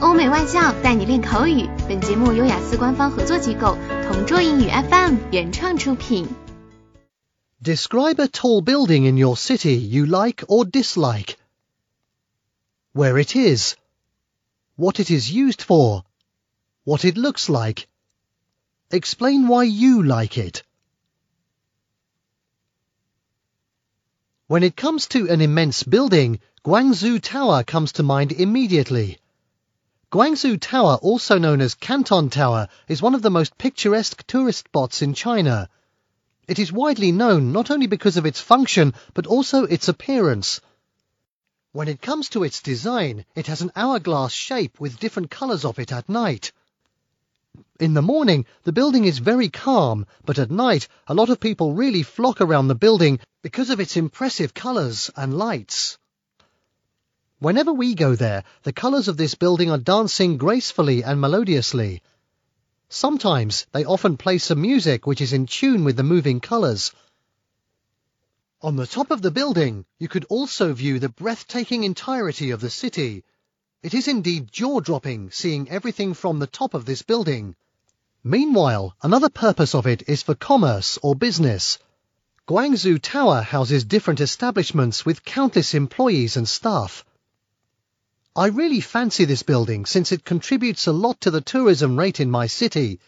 欧美外教带你练口语。本节目由雅思官方合作机构同桌英语 FM 原创出品。Describe a tall building in your city you like or dislike. Where it is. What it is used for. What it looks like. Explain why you like it. When it comes to an immense building, Guangzhou Tower comes to mind immediately. Guangzhou Tower, also known as Canton Tower, is one of the most picturesque tourist spots in China. It is widely known not only because of its function, but also its appearance. When it comes to its design, it has an hourglass shape with different colours of it at night. In the morning, the building is very calm, but at night, a lot of people really flock around the building because of its impressive colours and lights. Whenever we go there, the colours of this building are dancing gracefully and melodiously. Sometimes they often play some music which is in tune with the moving colours. On the top of the building, you could also view the breathtaking entirety of the city. It is indeed jaw-dropping seeing everything from the top of this building. Meanwhile, another purpose of it is for commerce or business. Guangzhou Tower houses different establishments with countless employees and staff. I really fancy this building since it contributes a lot to the tourism rate in my city.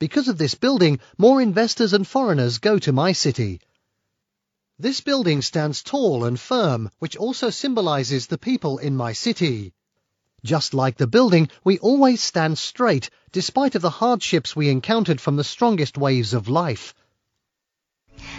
Because of this building, more investors and foreigners go to my city. This building stands tall and firm, which also symbolizes the people in my city. Just like the building, we always stand straight, despite of the hardships we encountered from the strongest waves of life.